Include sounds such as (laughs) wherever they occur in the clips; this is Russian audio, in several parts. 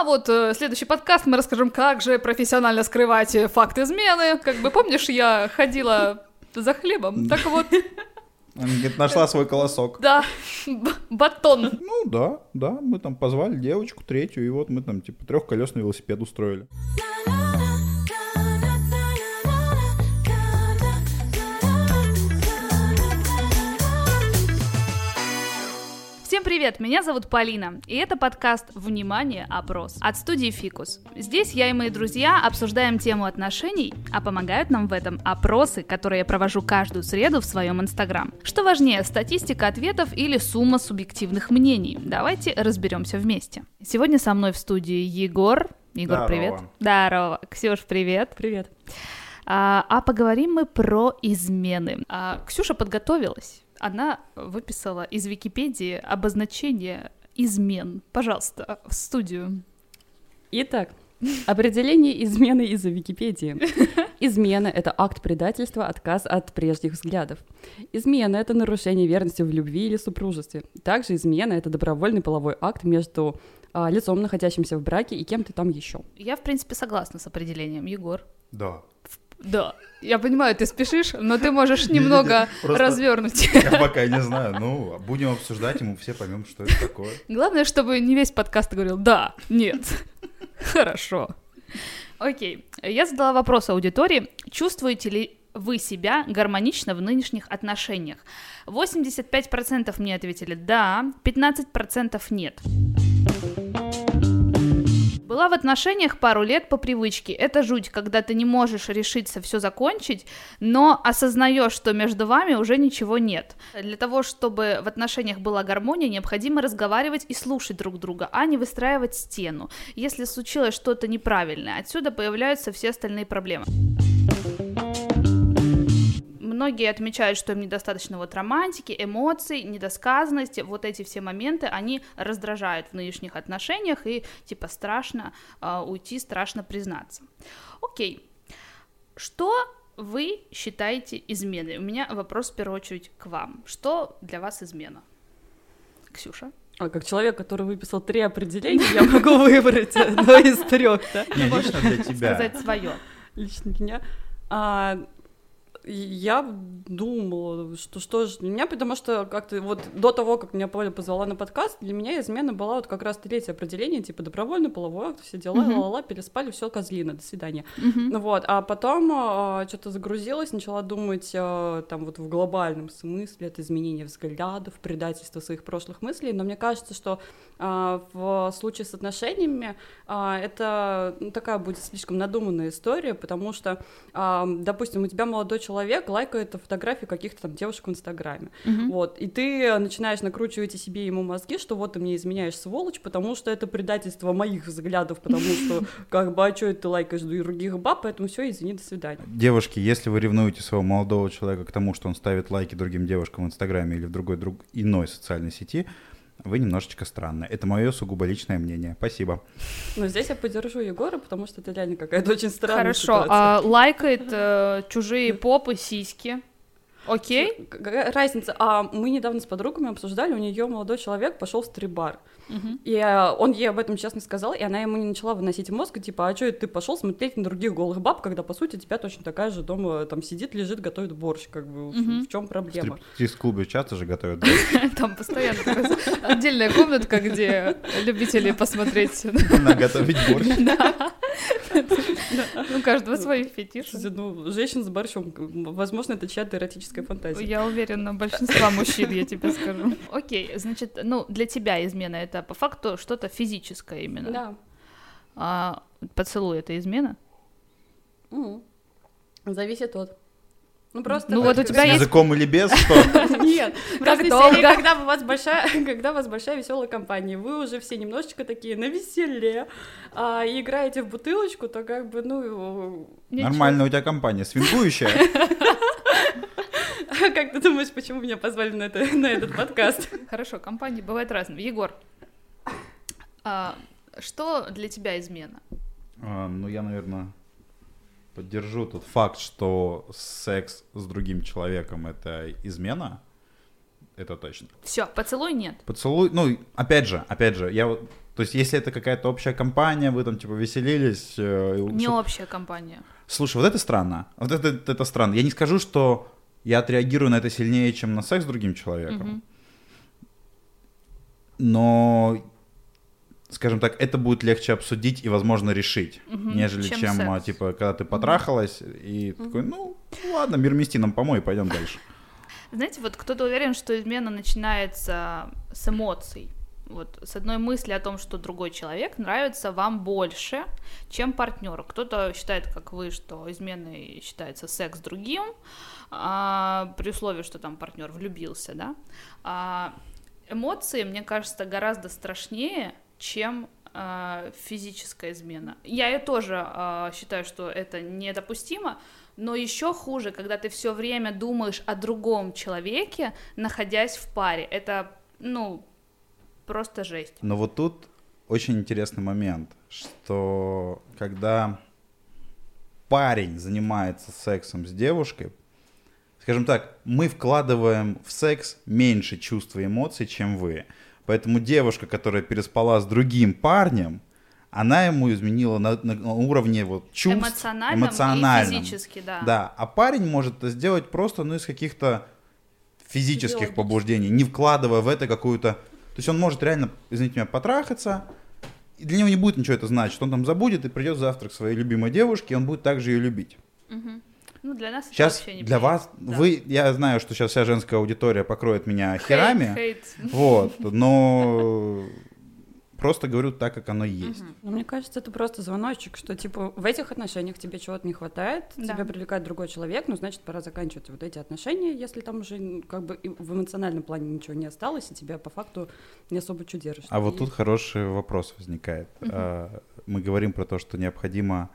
а вот э, следующий подкаст мы расскажем, как же профессионально скрывать э, факт измены. Как бы помнишь, я ходила за хлебом, так вот, Она говорит, нашла свой колосок. да, б- батон. Ну да, да, мы там позвали девочку третью, и вот мы там типа трехколесный велосипед устроили. Всем привет, меня зовут Полина, и это подкаст «Внимание, опрос» от студии «Фикус». Здесь я и мои друзья обсуждаем тему отношений, а помогают нам в этом опросы, которые я провожу каждую среду в своем инстаграм. Что важнее, статистика ответов или сумма субъективных мнений? Давайте разберемся вместе. Сегодня со мной в студии Егор. Егор, Здорово. привет. Здорово. Ксюш, привет. Привет. А, а поговорим мы про измены. А, Ксюша подготовилась. Она выписала из Википедии обозначение измен. Пожалуйста, в студию. Итак, определение измены из-за Википедии. (laughs) Измена — это акт предательства, отказ от прежних взглядов. Измена — это нарушение верности в любви или супружестве. Также измена — это добровольный половой акт между а, лицом, находящимся в браке, и кем-то там еще. Я, в принципе, согласна с определением. Егор. Да. Да. Я понимаю, ты спешишь, но ты можешь немного развернуть. Я пока не знаю, ну, будем обсуждать, и мы все поймем, что это такое. Главное, чтобы не весь подкаст говорил «да», «нет». Хорошо. Окей. Я задала вопрос аудитории. Чувствуете ли вы себя гармонично в нынешних отношениях? 85% мне ответили «да», 15% «нет». Была в отношениях пару лет по привычке. Это жуть, когда ты не можешь решиться все закончить, но осознаешь, что между вами уже ничего нет. Для того, чтобы в отношениях была гармония, необходимо разговаривать и слушать друг друга, а не выстраивать стену. Если случилось что-то неправильное, отсюда появляются все остальные проблемы. Многие отмечают, что им недостаточно вот романтики, эмоций, недосказанности, вот эти все моменты, они раздражают в нынешних отношениях, и типа страшно а, уйти, страшно признаться. Окей, что вы считаете изменой? У меня вопрос в первую очередь к вам. Что для вас измена? Ксюша? А как человек, который выписал три определения, я могу выбрать одно из трех, да? Не, лично для тебя. Сказать свое. лично для меня. А, я думала, что что же для меня, потому что как-то вот до того, как меня Поля позвала на подкаст, для меня измена была вот как раз третье определение, типа добровольный половой акт, все дела, Мгм. ла-ла-ла, переспали, все, козлина, до свидания. Ну вот, а потом что-то загрузилась, начала думать а, там вот в глобальном смысле, это изменение взглядов, предательство своих прошлых мыслей, но мне кажется, что а, в случае с отношениями а, это ну, такая будет слишком надуманная история, потому что, а, допустим, у тебя молодой человек лайкает фотографии каких-то там девушек в Инстаграме, Мгм. вот, и ты начинаешь накручивать себе ему мозги, что вот ты мне изменяешь, сволочь, потому что это предательство моих взглядов, потому (laughs) что, как бы, а что это ты лайкаешь других баб, поэтому все, извини, до свидания. Девушки, если вы ревнуете своего молодого человека к тому, что он ставит лайки другим девушкам в Инстаграме или в другой друг иной социальной сети, вы немножечко странны. Это мое сугубо личное мнение. Спасибо. Но здесь я поддержу Егора, потому что это реально какая-то очень странная Хорошо, ситуация. а лайкает э, чужие попы, сиськи. Окей? Какая разница? А мы недавно с подругами обсуждали, у нее молодой человек пошел в стрип-бар. Мгм. И э, он ей об этом честно сказал, и она ему не начала выносить мозг, типа, а что это ты пошел смотреть на других голых баб, когда, по сути, тебя точно такая же дома там сидит, лежит, готовит борщ, как бы, в- Мгм. в чем В проблема? стрип-клубе часто же готовят. (laughs) Там постоянно такая отдельная комнатка, где любители посмотреть. (laughs) Наготовить борщ. (laughs) Ну, каждого свои фетиши. Ну, женщин с борщом, возможно, это чья-то эротическая фантазия. Я уверена, большинства мужчин, я тебе скажу. (laughs) Окей, значит, ну, для тебя измена это по факту что-то физическое именно. Да. А поцелуй это измена? Зависит от. Ну просто. Ну, вот у тебя С (laughs) есть- языком или без, что? Нет, (laughs) Как долго? когда у вас большая, когда у вас большая веселая компания, вы уже все немножечко такие на веселе, а, и играете в бутылочку, то как бы, ну. Нормально у тебя компания. Свингующая? (laughs) как ты думаешь, почему меня позвали на, это, на этот подкаст? (laughs) Хорошо, компании бывают разные. Егор, а, что для тебя измена? А, Ну, я, наверное, поддержу тот факт, что секс с другим человеком — это измена. Это точно. Все, поцелуй нет. Поцелуй, ну, опять же, опять же, я вот То есть, если это какая-то общая компания, вы там типа веселились. Э, не общая компания. Слушай, вот это странно. Вот это, это странно. Я не скажу, что я отреагирую на это сильнее, чем на секс с другим человеком. Угу. Но, скажем так, это будет легче обсудить и, возможно, решить, угу. нежели чем, чем секс. типа, когда ты потрахалась угу. и угу. такой, ну, ладно, мир мести нам помой, пойдем дальше. Знаете, вот кто-то уверен, что измена начинается с эмоций. Вот с одной мысли о том, что другой человек нравится вам больше, чем партнеру. Кто-то считает, как вы, что изменой считается секс с другим, а, при условии, что там партнер влюбился, да. А, эмоции, мне кажется, гораздо страшнее, чем э, физическая измена. Я и тоже э, считаю, что это недопустимо, но еще хуже, когда ты все время думаешь о другом человеке, находясь в паре. Это, ну, просто жесть. Но вот тут очень интересный момент, что когда парень занимается сексом с девушкой, скажем так, мы вкладываем в секс меньше чувств и эмоций, чем вы. Поэтому девушка, которая переспала с другим парнем, она ему изменила на, на уровне вот чувств эмоциональном, эмоциональном. и физически, да. Да, а парень может это сделать просто, ну, из каких-то физических побуждений, не вкладывая в это какую-то... То есть он может реально, извините меня, потрахаться, и для него не будет ничего это значить. Он там забудет и придет завтра к своей любимой девушке, и он будет также ее любить. Угу. Ну, для нас сейчас это вообще не для вас, да. вы, я знаю, что сейчас вся женская аудитория покроет меня хейт, херами, хейт. вот, (laughs) но просто говорю так, как оно есть. Угу. Ну, мне кажется, это просто звоночек, что типа в этих отношениях тебе чего-то не хватает, да. тебя привлекает другой человек, ну значит пора заканчивать вот эти отношения, если там уже как бы в эмоциональном плане ничего не осталось, и тебя по факту не особо что держишь. А и... вот тут хороший вопрос возникает. Угу. Мы говорим про то, что необходимо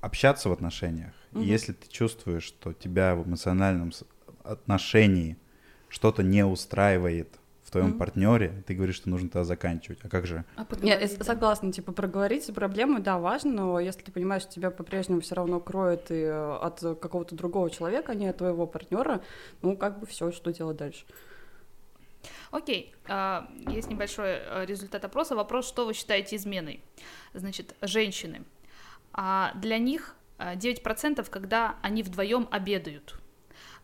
общаться в отношениях. Угу. И если ты чувствуешь, что тебя в эмоциональном отношении что-то не устраивает в твоем mm-hmm. партнере, ты говоришь, что нужно тогда заканчивать. А как же? А я согласна, типа проговорить проблему, да, важно, но если ты понимаешь, что тебя по-прежнему все равно кроет и э, от какого-то другого человека, а не от твоего партнера, ну как бы все, что делать дальше. Окей, а, есть небольшой э, результат опроса. Вопрос, что вы считаете изменой? Значит, женщины. А для них 9%, э, когда они вдвоем обедают.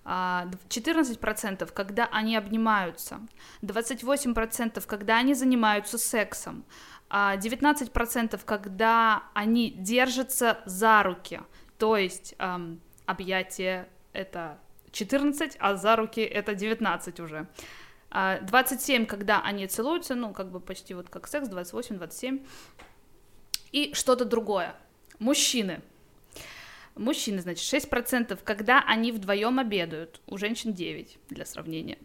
14% а, когда они обнимаются, 28% когда они занимаются сексом, 19% а, когда они держатся за руки, то есть эм, объятие это 14, а за руки это 19 уже. 27, а, когда они целуются, ну, как бы почти вот как секс, 28, 27. И что-то другое. Мужчины – Мужчины, значит, 6%, когда они вдвоем обедают, у женщин 9, для сравнения.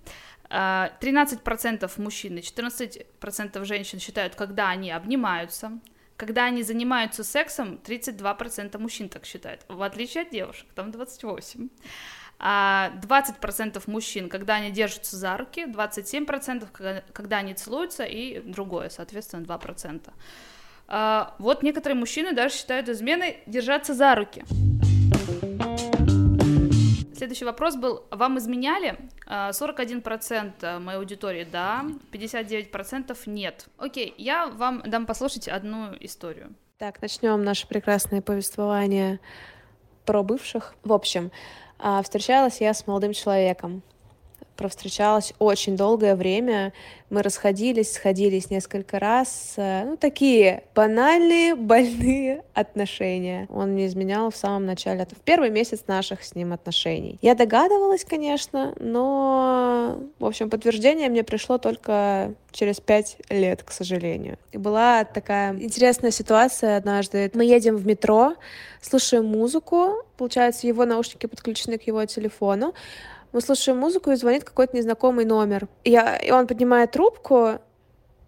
13% а, мужчин и 14% женщин считают, когда они обнимаются, когда они занимаются сексом, 32% мужчин так считают, в отличие от девушек, там 28%. 20% а, мужчин, когда они держатся за руки, 27%, когда они целуются, и другое, соответственно, 2%. А, вот некоторые мужчины даже считают изменой держаться за руки. Следующий вопрос был, вам изменяли? 41% а, моей аудитории да, 59% нет. Окей, я вам дам послушать одну историю. Так, начнем наше прекрасное повествование про бывших. В общем, а, встречалась я с молодым человеком провстречалась очень долгое время. Мы расходились, сходились несколько раз. Ну, такие банальные, (laughs) больные отношения. Он не изменял в самом начале, в первый месяц наших с ним отношений. Я догадывалась, конечно, но, в общем, подтверждение мне пришло только через пять лет, к сожалению. И была такая интересная ситуация однажды. Мы едем в метро, слушаем музыку, получается, его наушники подключены к его телефону, мы слушаем музыку, и звонит какой-то незнакомый номер. Я, и он поднимает трубку,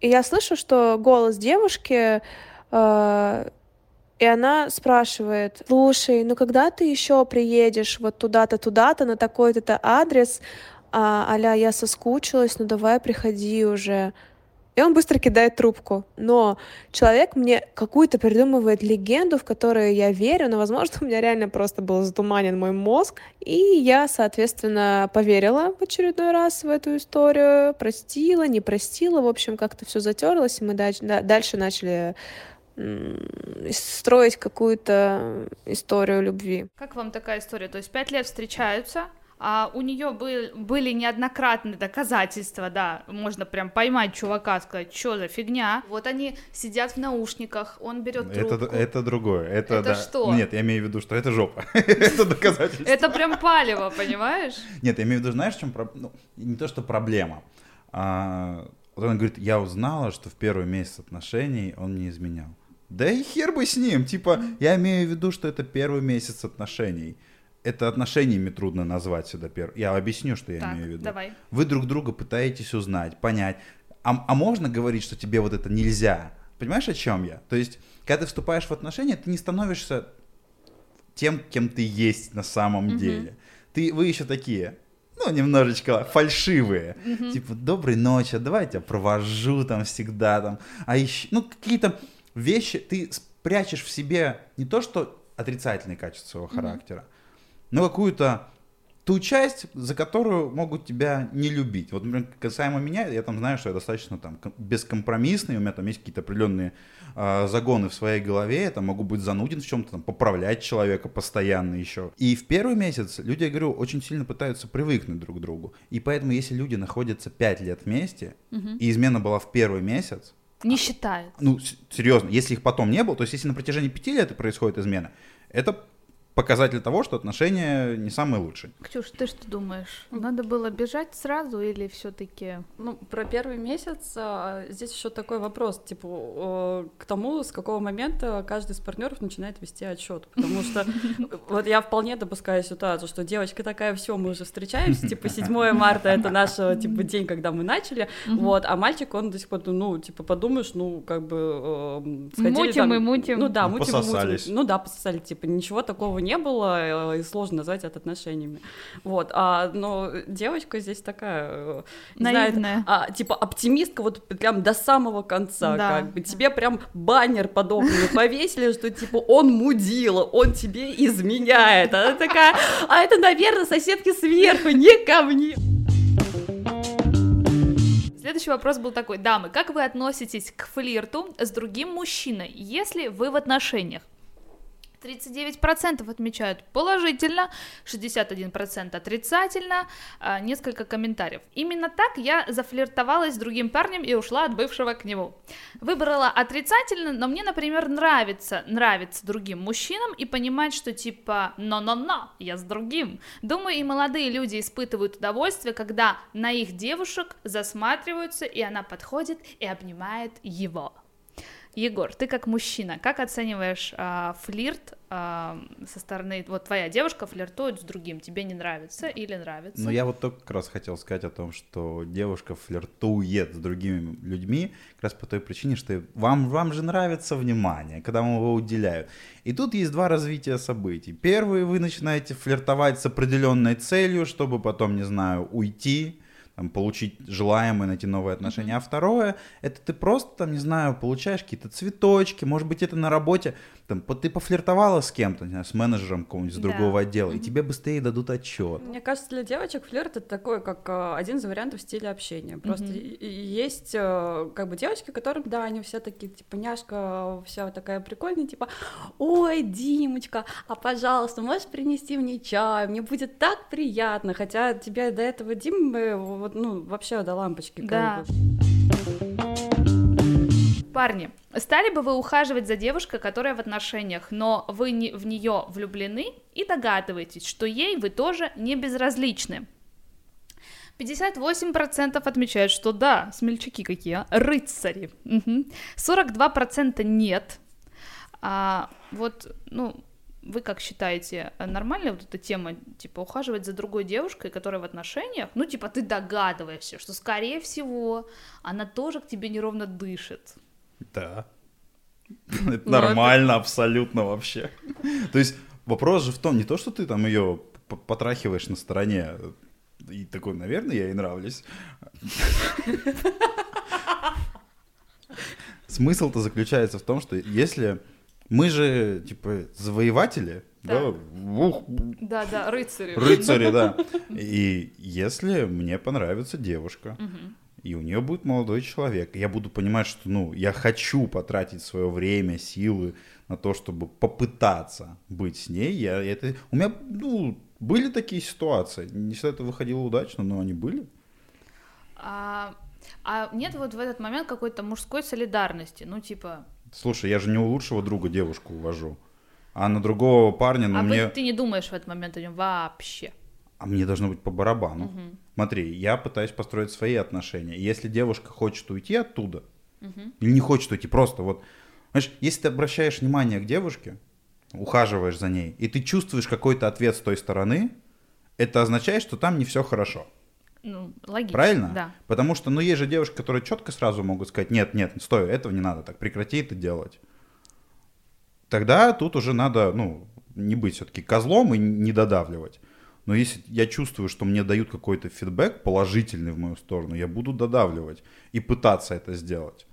и я слышу, что голос девушки, э, и она спрашивает, слушай, ну когда ты еще приедешь вот туда-то, туда-то, на такой-то адрес, а, аля, я соскучилась, ну давай приходи уже. И он быстро кидает трубку. Но человек мне какую-то придумывает легенду, в которую я верю, но, возможно, (laughs) у меня реально просто был затуманен мой мозг, и я, соответственно, поверила в очередной раз в эту историю, простила, не простила, в общем, как-то все затерлось, и мы дальше начали строить какую-то историю любви. Как вам такая история? То есть пять лет встречаются, а у нее был, были неоднократные доказательства, да, можно прям поймать чувака, сказать, что за фигня. Вот они сидят в наушниках, он берет трубку. Это, это другое. Это, это да. что? Нет, я имею в виду, что это жопа. (laughs) это доказательство. Это прям палево, понимаешь? Нет, я имею в виду, знаешь, в чем проблема? Ну, не то, что проблема. А, вот она говорит, я узнала, что в первый месяц отношений он не изменял. Да и хер бы с ним. Типа, я имею в виду, что это первый месяц отношений это отношениями трудно назвать сюда первым. Я объясню, что я так, имею в виду. Давай. Вы друг друга пытаетесь узнать, понять. А, а можно говорить, что тебе вот это нельзя? Понимаешь, о чем я? То есть, когда ты вступаешь в отношения, ты не становишься тем, кем ты есть на самом mm-hmm. деле. Ты, вы еще такие, ну, немножечко фальшивые. Mm-hmm. Типа, доброй ночи, давай я тебя провожу там всегда там. А еще, ну, какие-то вещи ты спрячешь в себе не то, что отрицательные качества своего mm-hmm. характера, но какую-то ту часть, за которую могут тебя не любить. Вот, например, касаемо меня, я там знаю, что я достаточно там бескомпромиссный, у меня там есть какие-то определенные э, загоны в своей голове, я там могу быть зануден в чем-то, там, поправлять человека постоянно еще. И в первый месяц люди, я говорю, очень сильно пытаются привыкнуть друг к другу. И поэтому, если люди находятся 5 лет вместе, угу. и измена была в первый месяц, не считают. Ну, серьезно, если их потом не было, то есть если на протяжении пяти лет происходит измена, это показатель того, что отношения не самые лучшие. Ксюш, ты что думаешь? Надо было бежать сразу или все-таки? Ну, про первый месяц а, здесь еще такой вопрос, типа, к тому, с какого момента каждый из партнеров начинает вести отчет. Потому что (laughs) вот я вполне допускаю ситуацию, что девочка такая, все, мы уже встречаемся, типа, 7 марта это наш, типа, день, когда мы начали, вот, а мальчик, он до сих пор, ну, типа, подумаешь, ну, как бы сходили Мутим и мутим. Ну да, мутим и мутим. Ну да, пососали, типа, ничего такого не было, э, и сложно назвать это отношениями. Вот, а, но девочка здесь такая... Э, Наивная. Знает, а, типа оптимистка вот прям до самого конца, да. как бы. Тебе прям баннер подобный повесили, что типа он мудила, он тебе изменяет. Она такая, а это, наверное, соседки сверху, не ко мне. Следующий вопрос был такой, дамы, как вы относитесь к флирту с другим мужчиной, если вы в отношениях? 39% отмечают положительно, 61% отрицательно, а, несколько комментариев. Именно так я зафлиртовалась с другим парнем и ушла от бывшего к нему. Выбрала отрицательно, но мне, например, нравится, нравится другим мужчинам и понимать, что типа «но-но-но, я с другим». Думаю, и молодые люди испытывают удовольствие, когда на их девушек засматриваются, и она подходит и обнимает его. Егор, ты как мужчина, как оцениваешь а, флирт а, со стороны, вот твоя девушка флиртует с другим, тебе не нравится или нравится? Ну, я вот только как раз хотел сказать о том, что девушка флиртует с другими людьми, как раз по той причине, что вам, вам же нравится внимание, когда вам его уделяют. И тут есть два развития событий. Первый, вы начинаете флиртовать с определенной целью, чтобы потом, не знаю, уйти, там, получить желаемое, найти новые отношения. А второе, это ты просто, там, не знаю, получаешь какие-то цветочки, может быть, это на работе, там, ты пофлиртовала с кем-то, с менеджером какого-нибудь с другого да. отдела, и тебе быстрее дадут отчет. Мне кажется, для девочек флирт это такой, как э, один из вариантов стиля общения. Просто mm-hmm. есть э, как бы девочки, которым, да, они все такие, типа, няшка, вся такая прикольная, типа, ой, Димочка, а пожалуйста, можешь принести мне чай, мне будет так приятно, хотя тебе до этого Дим э, вот, ну, вообще до лампочки. Да. Парни, стали бы вы ухаживать за девушкой, которая в отношениях, но вы не, в нее влюблены и догадываетесь, что ей вы тоже не безразличны? 58% отмечают, что да, смельчаки какие, а? рыцари. Угу. 42% нет. А, вот, ну, вы как считаете, нормальная вот эта тема, типа, ухаживать за другой девушкой, которая в отношениях? Ну, типа, ты догадываешься, что, скорее всего, она тоже к тебе неровно дышит. Да. Это ну, нормально, абсолютно вообще. То есть вопрос же в том, не то, что ты там ее потрахиваешь на стороне, и такой, наверное, я ей нравлюсь. смысл-то заключается в том, что если мы же, типа, завоеватели, да, Да. ух, Да, да, рыцари. рыцари, да. (laughs) И если мне понравится девушка. И у нее будет молодой человек, я буду понимать, что, ну, я хочу потратить свое время, силы на то, чтобы попытаться быть с ней, я это... У меня, ну, были такие ситуации. Не всегда это выходило удачно, но они были. А, а нет вот в этот момент какой-то мужской солидарности, ну типа, Слушай, я же не у лучшего друга девушку увожу, а на другого парня, ну, а мне... ты не думаешь в этот момент о нем вообще. А мне должно быть по барабану. Мгм. Смотри, я пытаюсь построить свои отношения. И Если девушка хочет уйти оттуда, Мгм. или не хочет уйти, просто вот... Знаешь, если ты обращаешь внимание к девушке, ухаживаешь за ней, и ты чувствуешь какой-то ответ с той стороны, это означает, что там не все хорошо. Ну, логично. Правильно? Да. Потому что, ну, есть же девушки, которые четко сразу могут сказать, нет, нет, стой, этого не надо, так, прекрати это делать. Тогда тут уже надо, ну, не быть все-таки козлом и не додавливать. Но если я чувствую, что мне дают какой-то фидбэк положительный в мою сторону, я буду додавливать и пытаться это сделать.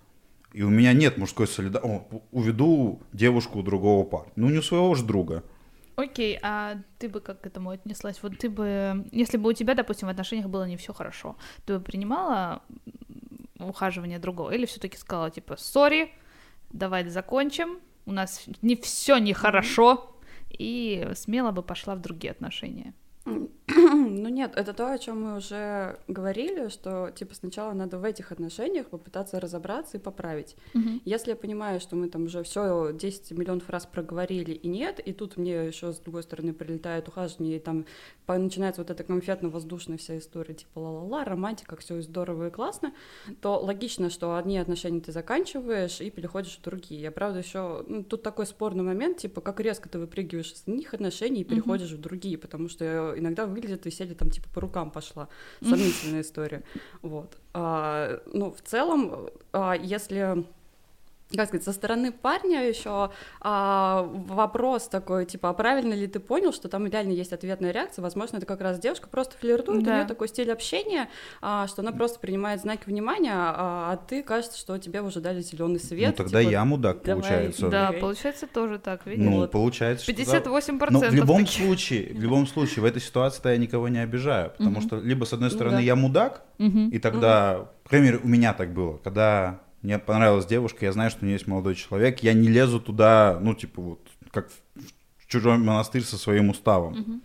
И у меня нет мужской солидарности. Уведу девушку у другого парня. Ну, не у своего же друга. Окей, а ты бы как к этому отнеслась? Вот ты бы, если бы у тебя, допустим, в отношениях было не все хорошо, ты бы принимала ухаживание другого? Или все-таки сказала, типа, сори, давай закончим, у нас не все нехорошо, и смело бы пошла в другие отношения? Ну нет, это то, о чем мы уже говорили, что типа сначала надо в этих отношениях попытаться разобраться и поправить. Если я понимаю, что мы там уже все 10 миллионов раз проговорили и нет, и тут мне еще с другой стороны прилетает ухаживание, и там начинается вот эта конфетно-воздушная вся история, типа ла-ла-ла, романтика, все здорово и классно, то логично, что одни отношения ты заканчиваешь и переходишь в другие. Я правда еще тут такой спорный момент, типа как резко ты выпрыгиваешь из одних отношений и переходишь в другие, потому что иногда выглядит веселье там типа по рукам пошла. (laughs) Сомнительная история. Вот. А, ну, в целом, а, если как сказать, со стороны парня еще вопрос такой, типа, а правильно ли ты понял, что там реально есть ответная реакция? Возможно, это как раз девушка просто флиртует, Да. у нее такой стиль общения, а, что она просто принимает знаки внимания, а, а ты кажется, что тебе уже дали зеленый свет. ну, тогда типа, я мудак, давай. получается. Да, получается тоже так, видишь? Ну, Вот. получается, что... да. 58% Но в любом таких. случае, в любом случае, в этой ситуации я никого не обижаю, потому что либо с одной Ну стороны да. я мудак, и тогда, по крайней мере, у меня так было, когда мне понравилась девушка, я знаю, что у нее есть молодой человек, я не лезу туда, ну, типа вот, как в чужой монастырь со своим уставом.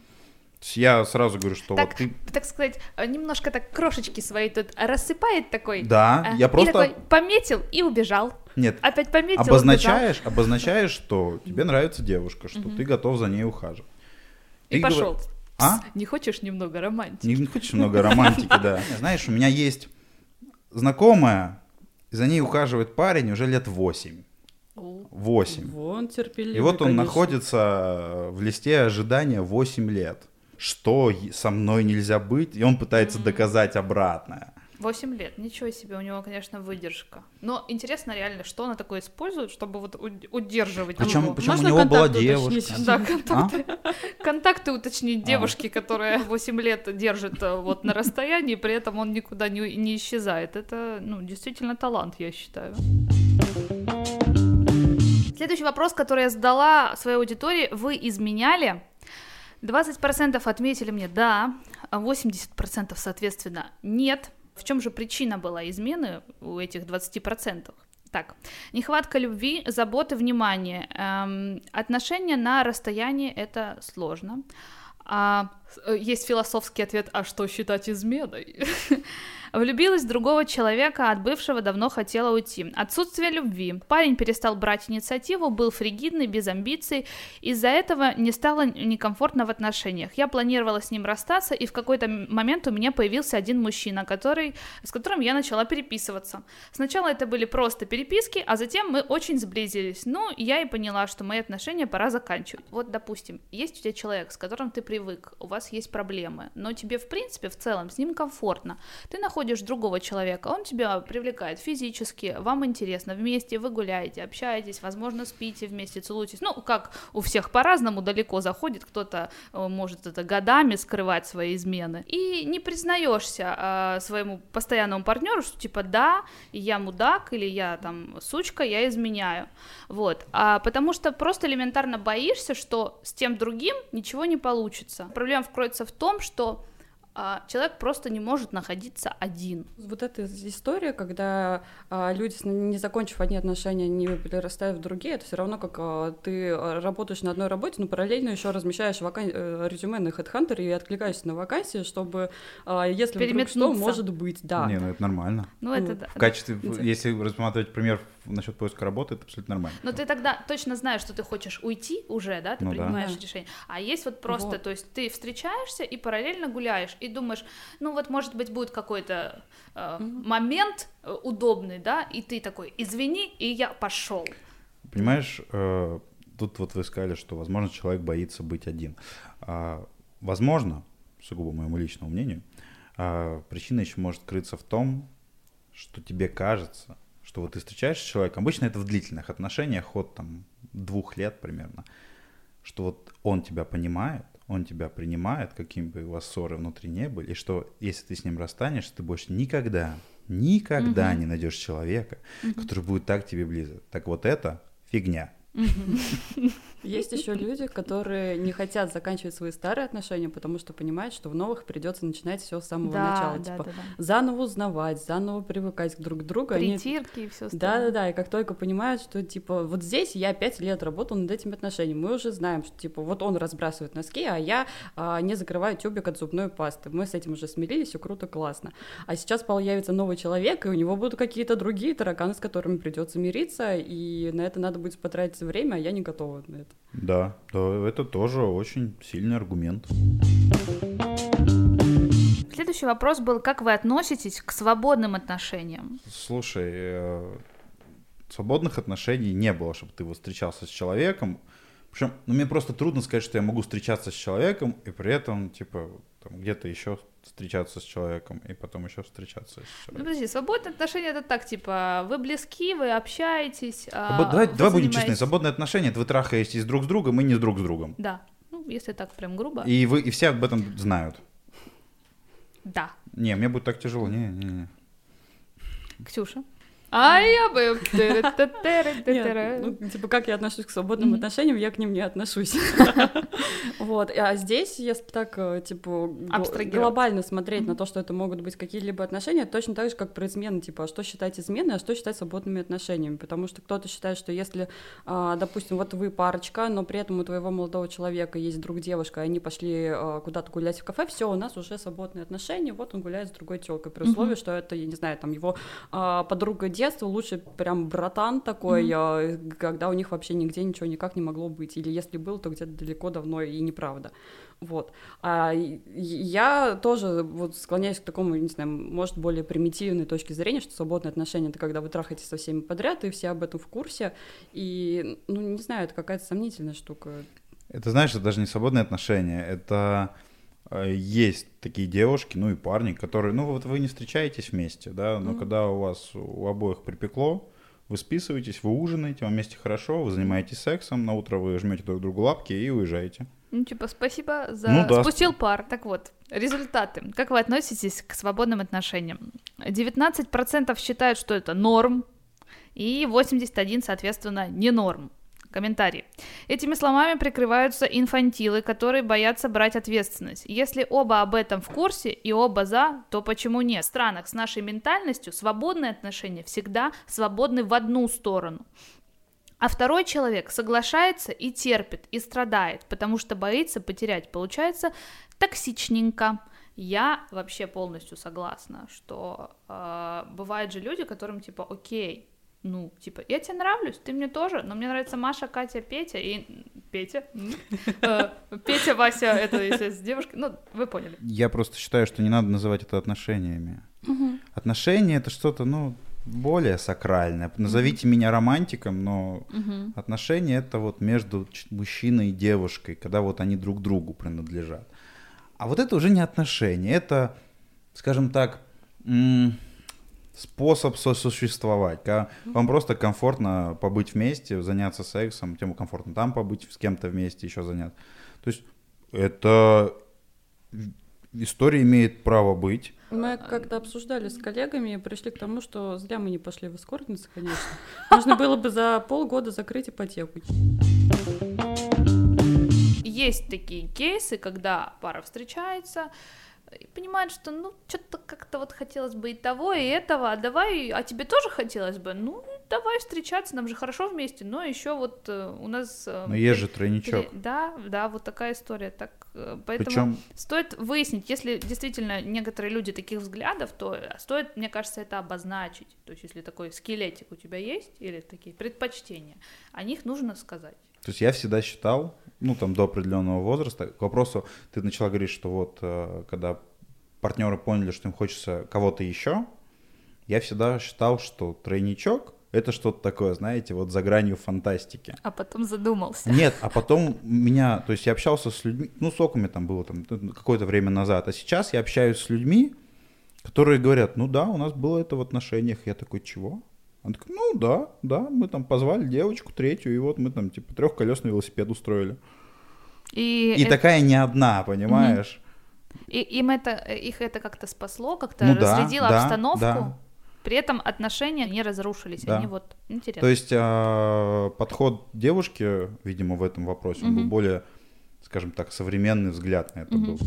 То есть я сразу говорю, что Так, вот ты... так сказать, э, немножко так крошечки свои тут рассыпает такой. Да, а, я просто... такой пометил и убежал. Нет, Опять пометил. обозначаешь, обозначаешь, что тебе нравится девушка, что Мгм. ты готов за ней ухаживать. убежал. И Ты пошел. говор- А? Не хочешь немного романтики? Не, не хочешь много романтики, (laughs) да. Знаешь, у меня есть знакомая, за ней ухаживает парень уже лет 8. О, 8. Вон терпеливый, И вот он конечно. находится в листе ожидания 8 лет. Что со мной нельзя быть? И он пытается Мгм. доказать обратное. 8 лет, ничего себе, у него, конечно, выдержка. Но интересно реально, что она такое использует, чтобы вот уд- удерживать Причем, его. причем у Можно него была контакты девушка. уточнить? Да, (laughs) А? контакты, контакты уточнить А. девушки, которая 8 лет держит э, вот на расстоянии, при этом он никуда не, не исчезает. Это, ну, действительно талант, я считаю. Следующий вопрос, который я задала своей аудитории. Вы изменяли? 20% отметили мне «да», а 80% соответственно «нет». В чем же причина была измены у этих 20%? Так, нехватка любви, заботы, внимания. Эм, отношения на расстоянии — это сложно. А, э, есть философский ответ, а что считать изменой? (laughs) Влюбилась в другого человека, от бывшего давно хотела уйти. Отсутствие любви. Парень перестал брать инициативу, был фригидный, без амбиций. Из-за этого не стало некомфортно в отношениях. Я планировала с ним расстаться, и в какой-то момент у меня появился один мужчина, который, с которым я начала переписываться. Сначала это были просто переписки, а затем мы очень сблизились. Ну, я и поняла, что мои отношения пора заканчивать. Вот, допустим, есть у тебя человек, с которым ты привык, у вас есть проблемы, но тебе, в принципе, в целом с ним комфортно. Ты находишь находишь другого человека, он тебя привлекает физически, вам интересно, вместе вы гуляете, общаетесь, возможно, спите вместе, целуетесь, ну, как у всех по-разному далеко заходит, кто-то э, может это годами скрывать свои измены, и не признаешься э, своему постоянному партнеру, что типа да, я мудак или я там сучка, я изменяю, вот, а потому что просто элементарно боишься, что с тем другим ничего не получится. Проблема вкроется в том, что а, человек просто не может находиться один. Вот эта история, когда а, люди, не закончив одни отношения, не перерастают в другие, это все равно как а, ты работаешь на одной работе, но параллельно еще размещаешь вакан... Э, резюме на HeadHunter и откликаешься на вакансии, чтобы, если вдруг что, может быть, да. Не, ну это нормально. Ну это да. В качестве, если рассматривать пример насчет поиска работы, это абсолютно нормально. Но ты тогда точно знаешь, что ты хочешь уйти уже, да, ты ну, принимаешь да. решение. А есть вот просто, вот. то есть ты встречаешься и параллельно гуляешь, и думаешь, ну вот, может быть, будет какой-то э, mm-hmm. момент э, удобный, да, и ты такой, извини, и я пошел. Понимаешь, э, тут вот вы сказали, что, возможно, человек боится быть один. А, возможно, сугубо моему личному мнению, а, причина еще может крыться в том, что тебе кажется, что вот ты встречаешься с человеком, обычно это в длительных отношениях от там двух лет примерно, что вот он тебя понимает, он тебя принимает, какими бы у вас ссоры внутри не были, и что если ты с ним расстанешься, ты больше никогда, никогда угу. не найдешь человека, угу. который будет так тебе близок. Так вот это фигня. Есть еще люди, которые не хотят заканчивать свои старые отношения, потому что понимают, что в новых придется начинать все с самого да, начала. Да, типа да, да. заново узнавать, заново привыкать друг к другу. Притирки они... и все остальное. Да, да, да. И как только понимают, что типа вот здесь я пять лет работал над этими отношениями, мы уже знаем, что типа вот он разбрасывает носки, а я а, не закрываю тюбик от зубной пасты. Мы с этим уже смирились, все круто, классно. А сейчас появится новый человек, и у него будут какие-то другие тараканы, с которыми придется мириться, и на это надо будет потратить время, а я не готова на это. Да, да, это тоже очень сильный аргумент. Следующий вопрос был, как вы относитесь к свободным отношениям? Слушай, э, свободных отношений не было, чтобы ты вот встречался с человеком. Причем, ну, мне просто трудно сказать, что я могу встречаться с человеком и при этом, типа, там, где-то еще встречаться с человеком и потом еще встречаться с ну, человеком. Ну, подожди, свободные отношения это так, типа, вы близки, вы общаетесь. А давай, давай будем честны, свободные отношения это вы трахаетесь друг с другом и не с друг с другом. Да, ну, если так прям грубо. И вы и все об этом знают. Да. Не, мне будет так тяжело, не, не, не. Ксюша? А я бы... Ну, типа, как я отношусь к свободным отношениям, я к ним не отношусь. (laughs) Вот, а здесь, если так, э, типа, глобально смотреть на то, что это могут быть какие-либо отношения, точно так же, как про измены, типа, а что считать изменой, а что считать свободными отношениями, потому что кто-то считает, что если, а, допустим, вот вы парочка, но при этом у твоего молодого человека есть друг девушка, и они пошли а, куда-то гулять в кафе, все, у нас уже свободные отношения, вот он гуляет с другой телкой, при условии, что это, я не знаю, там, его подруга детства, лучше прям братан такой, mm-hmm. когда у них вообще нигде ничего никак не могло быть. Или если был, то где-то далеко давно и неправда. Вот. А я тоже вот склоняюсь к такому, не знаю, может, более примитивной точке зрения, что свободные отношения — это когда вы трахаетесь со всеми подряд, и все об этом в курсе. И, ну, не знаю, это какая-то сомнительная штука. Это, знаешь, это даже не свободные отношения, это есть такие девушки, ну и парни, которые, ну вот вы не встречаетесь вместе, да, но mm-hmm. когда у вас у обоих припекло, вы списываетесь, вы ужинаете, вам вместе хорошо, вы занимаетесь сексом, на утро вы жмете друг другу лапки и уезжаете. Ну, типа, спасибо за... Ну, да. Спустил пар. Так вот, результаты. Как вы относитесь к свободным отношениям? 19% считают, что это норм, и 81, соответственно, не норм. Комментарий. Этими словами прикрываются инфантилы, которые боятся брать ответственность. Если оба об этом в курсе и оба за, то почему нет? В странах с нашей ментальностью свободные отношения всегда свободны в одну сторону. А второй человек соглашается и терпит, и страдает, потому что боится потерять. Получается токсичненько. Я вообще полностью согласна, что э, бывают же люди, которым типа, окей, ну, типа, я тебе нравлюсь, ты мне тоже, но мне нравится Маша, Катя, Петя и... Петя? Э, Петя, Вася, это если с девушкой, ну, вы поняли. Я просто считаю, что не надо называть это отношениями. Отношения — это что-то, ну, более сакральное. Назовите меня романтиком, но отношения — это вот между мужчиной и девушкой, когда вот они друг другу принадлежат. А вот это уже не отношения, это, скажем так, м, способ сосуществовать. Когда вам просто комфортно побыть вместе, заняться сексом, тем комфортно там побыть, с кем-то вместе еще заняться. То есть это история имеет право быть. Мы как-то обсуждали с коллегами и пришли к тому, что зря мы не пошли в эскортницы, конечно. Нужно было бы за полгода закрыть ипотеку. Есть такие кейсы, когда пара встречается, и понимает, что ну что-то как-то вот хотелось бы и того, и этого, а давай, а тебе тоже хотелось бы, ну давай встречаться, нам же хорошо вместе, но еще вот э, у нас... э, Но есть же тройничок. Да, да, вот такая история, так, э, поэтому Причем стоит выяснить, если действительно некоторые люди таких взглядов, то стоит, мне кажется, это обозначить, то есть если такой скелетик у тебя есть, или такие предпочтения, о них нужно сказать. То есть я всегда считал, ну там до определенного возраста, к вопросу, ты начала говорить, что вот когда партнеры поняли, что им хочется кого-то еще, я всегда считал, что тройничок это что-то такое, знаете, вот за гранью фантастики. А потом задумался. Нет, а потом меня, то есть я общался с людьми, ну, мне там было там ну, какое-то время назад, а сейчас я общаюсь с людьми, которые говорят, ну да, у нас было это в отношениях. Я такой, чего? Он такой, ну да, да, мы там позвали девочку третью, и вот мы там типа трехколесный велосипед устроили. И, И это- такая не одна, понимаешь? и им это, их это как-то спасло, как-то Ну разрядило да, обстановку. да. При этом отношения не разрушились. Да. Они вот интересно. То есть а, подход девушки, видимо, в этом вопросе, он был более, скажем так, современный взгляд на это Мгм. был.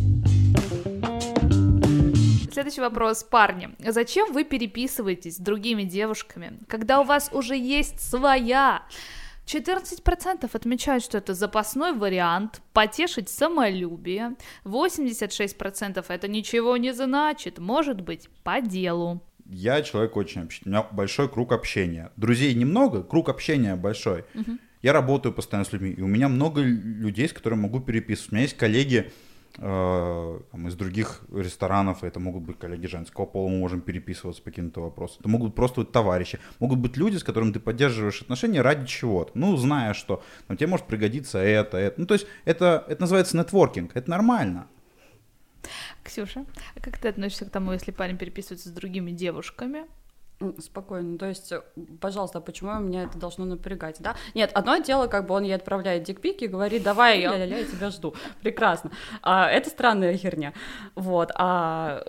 Следующий вопрос, парни. Зачем вы переписываетесь с другими девушками, когда у вас уже есть своя? 14% отмечают, что это запасной вариант, потешить самолюбие. 86% это ничего не значит, может быть, по делу. Я человек очень общительный, у меня большой круг общения. Друзей немного, круг общения большой. Я работаю постоянно с людьми, и у меня много людей, с которыми могу переписываться. У меня есть коллеги э, там, из других ресторанов, это могут быть коллеги женского пола, мы можем переписываться по каким-то вопросам. Это могут просто быть товарищи, могут быть люди, с которыми ты поддерживаешь отношения ради чего-то. Ну, зная, что там, тебе может пригодиться это, это. Ну, то есть это, это называется нетворкинг, это нормально. Ксюша, а как ты относишься к тому, если парень переписывается с другими девушками? Спокойно, то есть, пожалуйста, а почему меня это должно напрягать, да? Нет, одно дело, как бы он ей отправляет дикпики и говорит, давай, я, я тебя жду, прекрасно. А, это странная херня, вот, а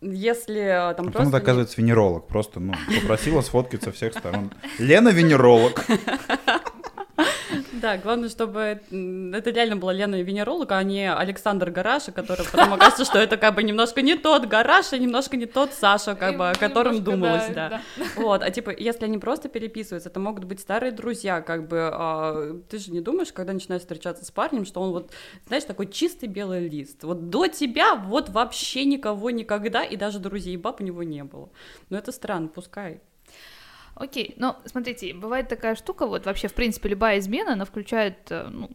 если э, там А потом просто... не- оказывается венеролог, просто, ну, попросила сфоткать со всех сторон. Лена венеролог. (laughs) (laughs) Да, главное, чтобы это реально была Лена Венеролог, а не Александр Гараша, который потом окажется, что это как бы немножко не тот Гараш, и немножко не тот Саша, как бы, о котором думалось, да. Вот, а типа, если они просто переписываются, это могут быть старые друзья, как бы, а, ты же не думаешь, когда начинаешь встречаться с парнем, что он вот, знаешь, такой чистый белый лист. Вот до тебя вот вообще никого никогда, и даже друзей баб у него не было. Но это странно, пускай. Окей, но смотрите, бывает такая штука, вот вообще, в принципе, любая измена, она включает э, ну,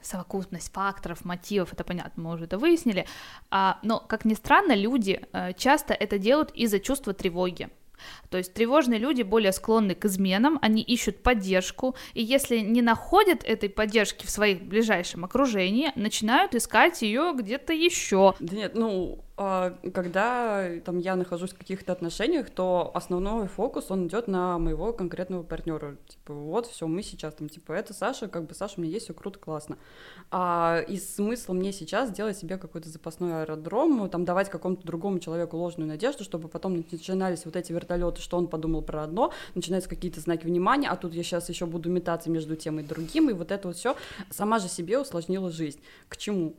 совокупность факторов, мотивов, это понятно, мы уже это выяснили, а, но, как ни странно, люди э, часто это делают из-за чувства тревоги. То есть тревожные люди более склонны к изменам, они ищут поддержку, и если не находят этой поддержки в своих ближайшем окружении, начинают искать ее где-то еще. Да нет, ну, когда там я нахожусь в каких-то отношениях, то основной фокус, он идет на моего конкретного партнера. Типа, вот, все, мы сейчас там, типа, это Саша, как бы Саша, меня есть, все круто, классно. А, и смысл мне сейчас делать себе какой-то запасной аэродром, там, давать какому-то другому человеку ложную надежду, чтобы потом начинались вот эти вертолеты, что он подумал про одно, начинаются какие-то знаки внимания, а тут я сейчас еще буду метаться между тем и другим, и вот это вот все сама же себе усложнила жизнь. К чему?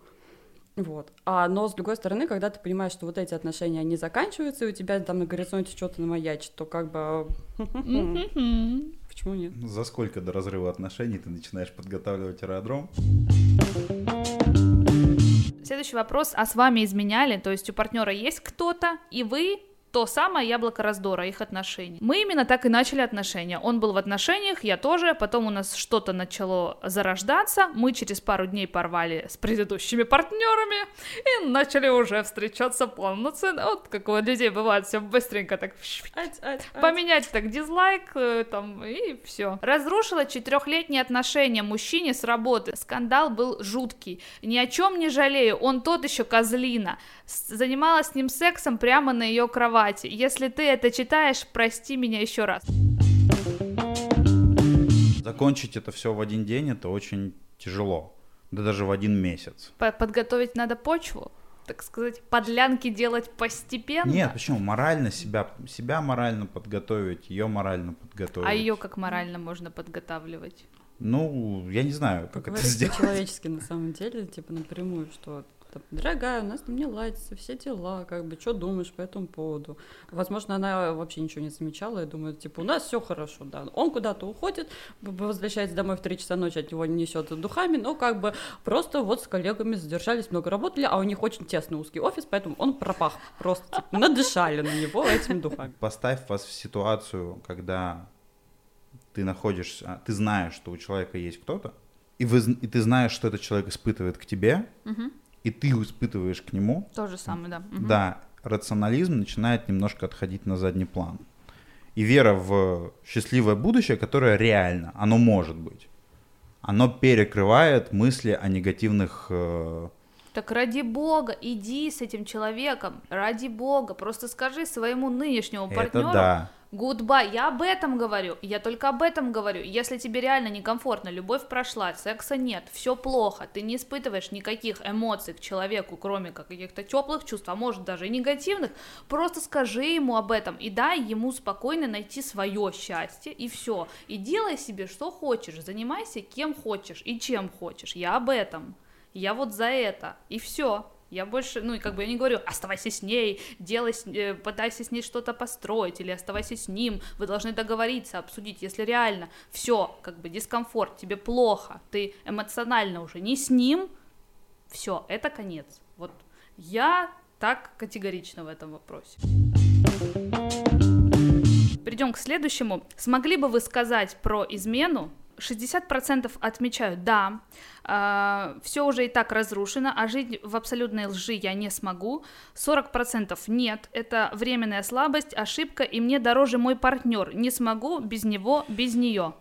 Вот. А, но с другой стороны, когда ты понимаешь, что вот эти отношения, они заканчиваются, и у тебя там на горизонте что-то намаячит, то как бы... Мгм. Почему нет? За сколько до разрыва отношений ты начинаешь подготавливать аэродром? Следующий вопрос. А с вами изменяли? То есть у партнера есть кто-то, и вы то самое яблоко раздора их отношений. Мы именно так и начали отношения. Он был в отношениях, я тоже, потом у нас что-то начало зарождаться, мы через пару дней порвали с предыдущими партнерами и начали уже встречаться полноценно. Вот как у людей бывает, все быстренько так поменять так дизлайк э, там и все. Разрушила четырехлетние отношения мужчине с работы. Скандал был жуткий. Ни о чем не жалею. Он тот еще козлина. Занималась с ним сексом прямо на ее кровати. Если ты это читаешь, прости меня еще раз. Закончить это все в один день это очень тяжело. Да даже в один месяц. По- Подготовить надо почву, так сказать, подлянки делать постепенно. Нет, почему? Морально себя, себя морально подготовить, ее морально подготовить. А ее как морально можно подготавливать? Ну, я не знаю, как это Говорить сделать. по-человечески на самом деле, типа напрямую, что там, дорогая, у нас там не ладится, все дела, как бы, что думаешь по этому поводу? Возможно, она вообще ничего не замечала, и думает, типа, у нас все хорошо, да. Он куда-то уходит, возвращается домой в 3 часа ночи, от него несет духами, но как бы просто вот с коллегами задержались, много работали, а у них очень тесный узкий офис, поэтому он пропах, просто типа, надышали на него этими духами. Поставь вас в ситуацию, когда ты находишься, а, ты знаешь, что у человека есть кто-то, и, вы, и ты знаешь, что этот человек испытывает к тебе, Мгм. И ты испытываешь к нему, То же самое, да. Мгм. да, рационализм начинает немножко отходить на задний план. И вера в счастливое будущее, которое реально, оно может быть, оно перекрывает мысли о негативных... э, Так ради бога, иди с этим человеком, ради бога, просто скажи своему нынешнему партнеру, Это да. Goodbye, я об этом говорю, я только об этом говорю. Если тебе реально некомфортно, любовь прошла, секса нет, все плохо, ты не испытываешь никаких эмоций к человеку, кроме как каких-то теплых чувств, а может даже и негативных, просто скажи ему об этом и дай ему спокойно найти свое счастье и все. И делай себе что хочешь, занимайся кем хочешь и чем хочешь. Я об этом. Я вот за это. И все. Я больше, ну и как бы я не говорю, оставайся с ней, делай, э, пытайся с ней что-то построить, или оставайся с ним, вы должны договориться, обсудить, если реально все, как бы дискомфорт, тебе плохо, ты эмоционально уже не с ним, все, это конец. Вот я так категорично в этом вопросе. Перейдем к следующему. Смогли бы вы сказать про измену? 60% отмечают «да», все уже и так разрушено, а жить в абсолютной лжи я не смогу. 40% нет, это временная слабость, ошибка, и мне дороже мой партнер, не смогу без него, без нее.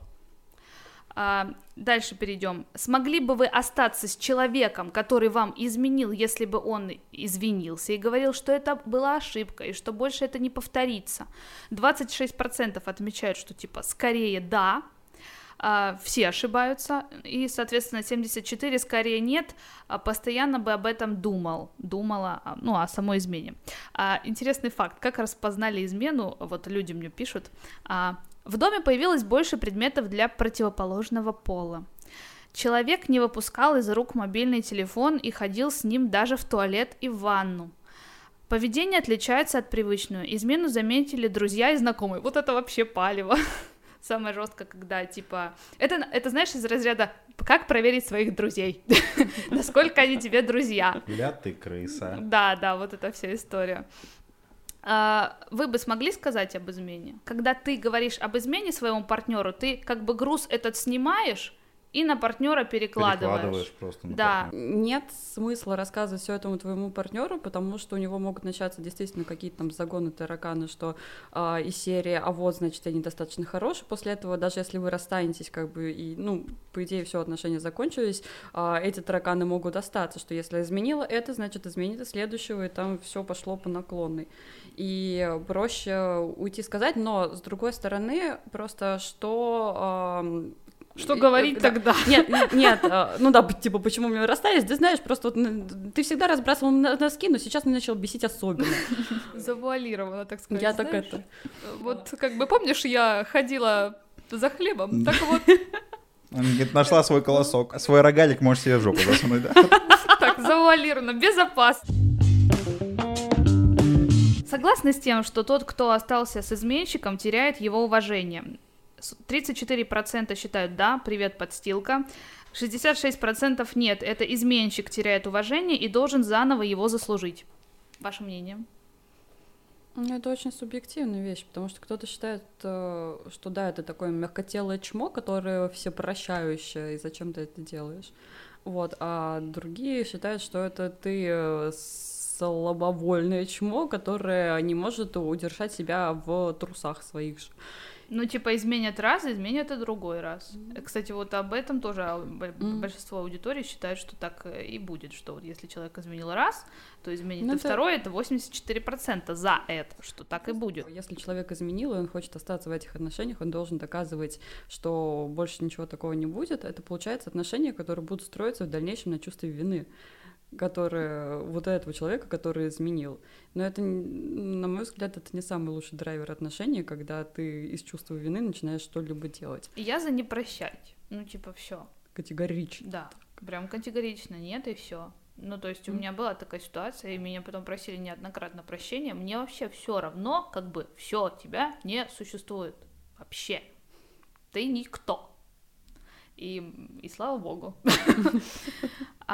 А, дальше перейдем. Смогли бы вы остаться с человеком, который вам изменил, если бы он извинился и говорил, что это была ошибка и что больше это не повторится? 26% отмечают, что типа скорее да, а, все ошибаются, и, соответственно, 74 скорее нет, а постоянно бы об этом думал, думала, а, ну, о самой измене. А, интересный факт, как распознали измену, вот люди мне пишут, а, в доме появилось больше предметов для противоположного пола. Человек не выпускал из рук мобильный телефон и ходил с ним даже в туалет и в ванну. Поведение отличается от привычного. Измену заметили друзья и знакомые. Вот это вообще палево. (laughs) Самое жестко, когда типа... Это, это знаешь, из разряда «Как проверить своих друзей?» (laughs) Насколько они тебе друзья? Бля, ты крыса. Да, да, вот эта вся история. А, Вы бы смогли сказать об измене? Когда ты говоришь об измене своему партнеру, ты как бы груз этот снимаешь и на партнера перекладываешь. Перекладываешь просто на Да. партнера. Нет смысла рассказывать все этому твоему партнеру, потому что у него могут начаться действительно какие-то там загоны, тараканы, что а, из серии «А вот, значит, я недостаточно хороший». После этого, даже если вы расстанетесь, как бы, и, ну, по идее, все отношения закончились, а, эти тараканы могут остаться, что если изменила это, значит, изменит и следующего, и там все пошло по наклонной. И проще уйти сказать, но, с другой стороны, просто что... ам, Что говорить да. тогда? Нет, нет, а, ну да, типа, почему мы расстались, ты знаешь, просто вот ты всегда разбрасывал носки, но сейчас меня начал бесить особенно. Завуалировано, так сказать. Я так это... Вот как бы помнишь, я ходила за хлебом, так вот, говорит, нашла свой колосок. Свой рогалик можешь себе в жопу засунуть, да? так завуалировано, безопасно. Согласны с тем, что тот, кто остался с изменщиком, теряет его уважение? С- 34% считают «да», привет, подстилка. 66% нет, это изменщик теряет уважение и должен заново его заслужить. Ваше мнение? Ну, Это очень субъективная вещь, потому что кто-то считает, э, что да, это такое мягкотелое чмо, которое всепрощающее, и зачем ты это делаешь. Вот, а другие считают, что это ты э, слабовольное чмо, которое не может удержать себя в трусах своих же. Ну, типа, изменят раз, изменят и другой раз. Mm-hmm. Кстати, вот об этом тоже mm-hmm. большинство аудитории считает, что так э, и будет, что вот если человек изменил раз, то изменит ну, и это... второй, это 84% за это, что так и будет. Если человек изменил, и он хочет остаться в этих отношениях, он должен доказывать, что больше ничего такого не будет. Это, получается, отношения, которые будут строиться в дальнейшем на чувстве вины который вот этого человека, который изменил. Но это, на мой взгляд, это не самый лучший драйвер отношений, когда ты из чувства вины начинаешь что-либо делать. Я за не прощать. Ну, типа, все. Категорично. Да, прям категорично нет, и все. Ну, то есть у меня была такая ситуация, и меня потом просили неоднократно прощения. Мне вообще все равно, как бы все тебя не существует. Вообще. Ты никто. И, и слава богу. (laughs)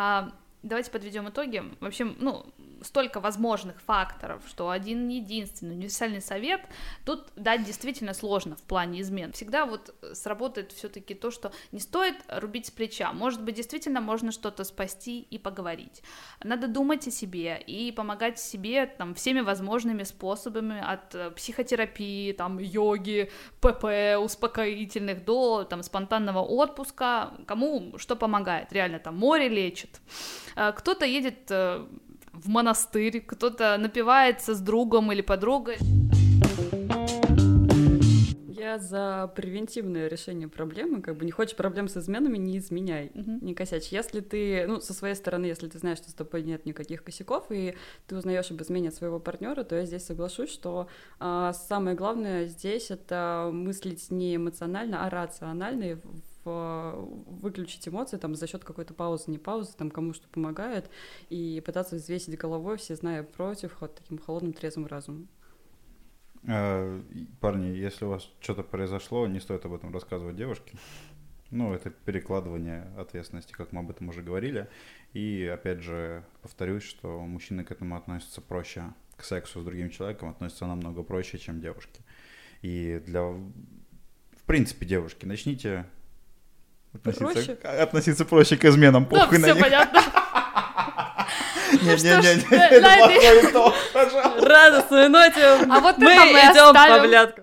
Давайте подведем итоги. В общем, ну, столько возможных факторов, что один единственный универсальный совет тут дать действительно сложно в плане измен. Всегда вот сработает все-таки то, что не стоит рубить с плеча. Может быть, действительно можно что-то спасти и поговорить. Надо думать о себе и помогать себе там всеми возможными способами от э, психотерапии, там йоги, ПП, успокоительных до там спонтанного отпуска. Кому что помогает? Реально там море лечит. Э, кто-то едет э, в монастырь, кто-то напивается с другом или подругой. Я за превентивное решение проблемы, как бы не хочешь проблем с изменами, не изменяй, uh-huh. не косячь. Если ты, ну, со своей стороны, если ты знаешь, что с тобой нет никаких косяков, и ты узнаешь об измене своего партнера, то я здесь соглашусь, что а, самое главное здесь это мыслить не эмоционально, а рационально выключить эмоции там за счет какой-то паузы, не паузы, там кому что помогает, и пытаться взвесить головой, все зная против, вот таким холодным трезвым разумом. А, парни, если у вас что-то произошло, не стоит об этом рассказывать девушке. Ну, это перекладывание ответственности, как мы об этом уже говорили. И опять же, повторюсь, что мужчины к этому относятся проще, к сексу с другим человеком относятся намного проще, чем девушки. И для, в принципе, девушки, начните относиться, проще? относиться проще к изменам. Похуй да, все понятно. (laughs) Не-не-не, это плохой итог, Радостную ноте а вот мы идем по блядкам.